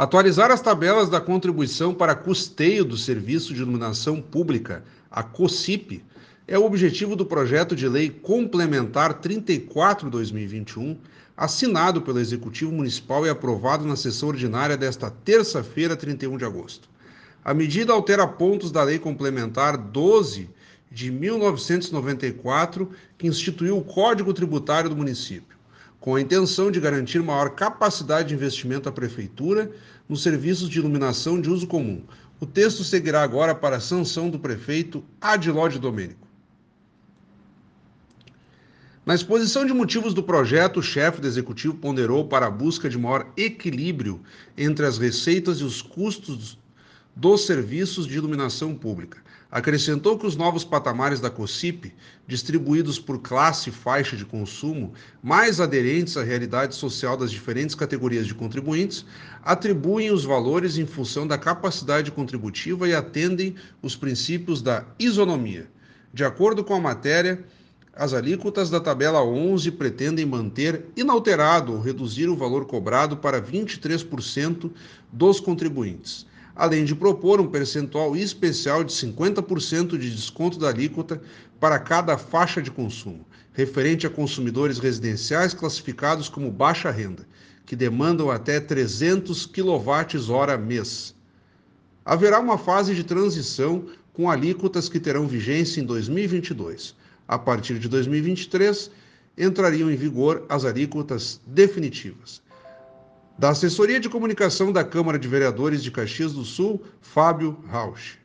Atualizar as tabelas da contribuição para custeio do Serviço de Iluminação Pública, a COSIP, é o objetivo do projeto de lei complementar 34/2021, assinado pelo Executivo Municipal e aprovado na sessão ordinária desta terça-feira, 31 de agosto. A medida altera pontos da Lei Complementar 12 de 1994, que instituiu o Código Tributário do município com a intenção de garantir maior capacidade de investimento à Prefeitura nos serviços de iluminação de uso comum. O texto seguirá agora para a sanção do prefeito Adilode Domênico. Na exposição de motivos do projeto, o chefe do executivo ponderou para a busca de maior equilíbrio entre as receitas e os custos dos serviços de iluminação pública. Acrescentou que os novos patamares da COSIP, distribuídos por classe e faixa de consumo, mais aderentes à realidade social das diferentes categorias de contribuintes, atribuem os valores em função da capacidade contributiva e atendem os princípios da isonomia. De acordo com a matéria, as alíquotas da tabela 11 pretendem manter inalterado ou reduzir o valor cobrado para 23% dos contribuintes além de propor um percentual especial de 50% de desconto da alíquota para cada faixa de consumo, referente a consumidores residenciais classificados como baixa renda, que demandam até 300 kWh mês. Haverá uma fase de transição com alíquotas que terão vigência em 2022. A partir de 2023, entrariam em vigor as alíquotas definitivas. Da Assessoria de Comunicação da Câmara de Vereadores de Caxias do Sul, Fábio Rausch.